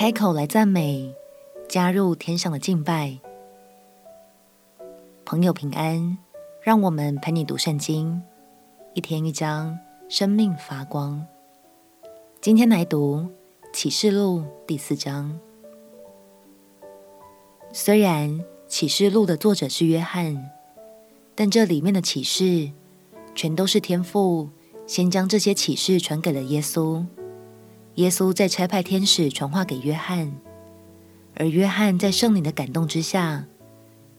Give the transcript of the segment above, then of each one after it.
开口来赞美，加入天上的敬拜。朋友平安，让我们陪你读圣经，一天一章，生命发光。今天来读启示录第四章。虽然启示录的作者是约翰，但这里面的启示全都是天父先将这些启示传给了耶稣。耶稣再差派天使传话给约翰，而约翰在圣灵的感动之下，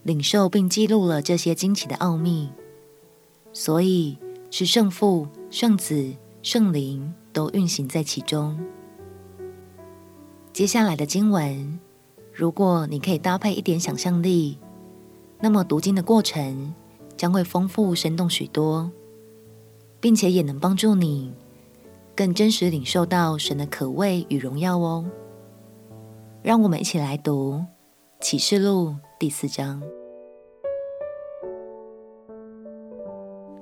领受并记录了这些惊奇的奥秘，所以是圣父、圣子、圣灵都运行在其中。接下来的经文，如果你可以搭配一点想象力，那么读经的过程将会丰富生动许多，并且也能帮助你更真实领受到神的可畏与荣耀哦。让我们一起来读启示录。第四章，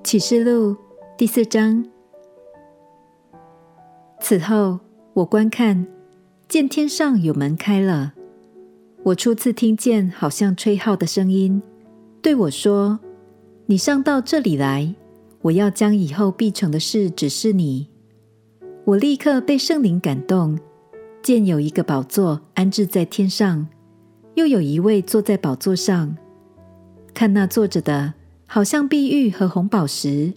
启示录第四章。此后，我观看，见天上有门开了。我初次听见好像吹号的声音，对我说：“你上到这里来，我要将以后必成的事指示你。”我立刻被圣灵感动，见有一个宝座安置在天上。又有一位坐在宝座上，看那坐着的，好像碧玉和红宝石，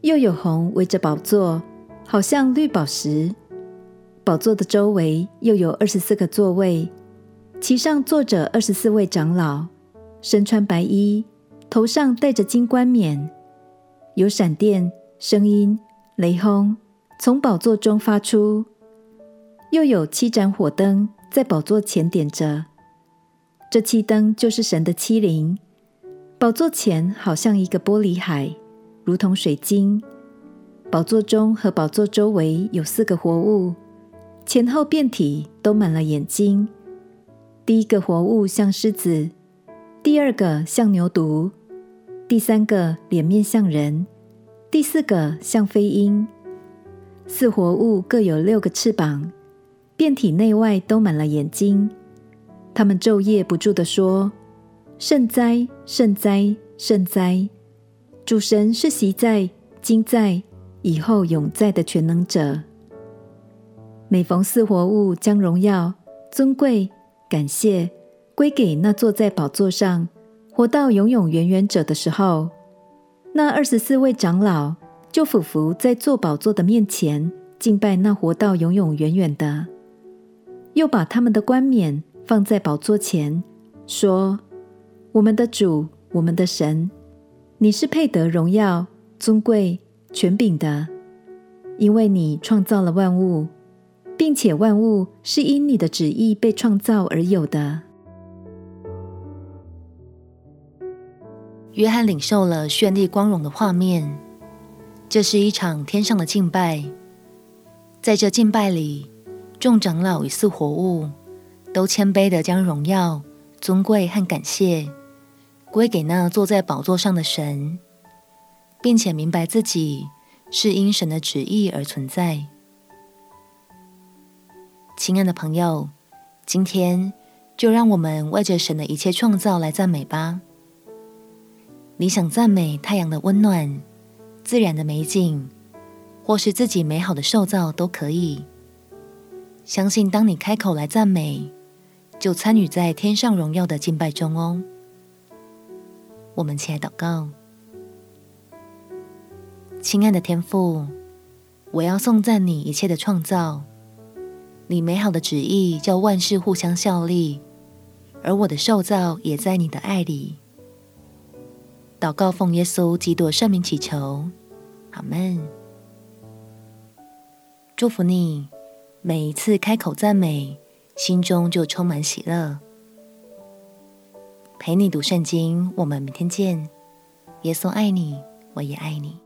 又有红围着宝座，好像绿宝石。宝座的周围又有二十四个座位，其上坐着二十四位长老，身穿白衣，头上戴着金冠冕。有闪电、声音、雷轰从宝座中发出，又有七盏火灯在宝座前点着。这七灯就是神的七灵，宝座前好像一个玻璃海，如同水晶。宝座中和宝座周围有四个活物，前后遍体都满了眼睛。第一个活物像狮子，第二个像牛犊，第三个脸面像人，第四个像飞鹰。四活物各有六个翅膀，遍体内外都满了眼睛。他们昼夜不住地说：“圣哉，圣哉，圣哉！主神是昔在、今在、以后永在的全能者。”每逢四活物将荣耀、尊贵、感谢归给那坐在宝座上、活到永永远远者的时候，那二十四位长老就俯伏在坐宝座的面前，敬拜那活到永永远远的，又把他们的冠冕。放在宝座前，说：“我们的主，我们的神，你是配得荣耀、尊贵、权柄的，因为你创造了万物，并且万物是因你的旨意被创造而有的。”约翰领受了绚丽光荣的画面，这是一场天上的敬拜，在这敬拜里，众长老与四活物。都谦卑地将荣耀、尊贵和感谢归给那坐在宝座上的神，并且明白自己是因神的旨意而存在。亲爱的朋友，今天就让我们为着神的一切创造来赞美吧。你想赞美太阳的温暖、自然的美景，或是自己美好的受造都可以。相信当你开口来赞美，就参与在天上荣耀的敬拜中哦。我们起来祷告，亲爱的天父，我要颂赞你一切的创造，你美好的旨意叫万事互相效力，而我的受造也在你的爱里。祷告奉耶稣基督圣名祈求，阿门。祝福你，每一次开口赞美。心中就充满喜乐。陪你读圣经，我们明天见。耶稣爱你，我也爱你。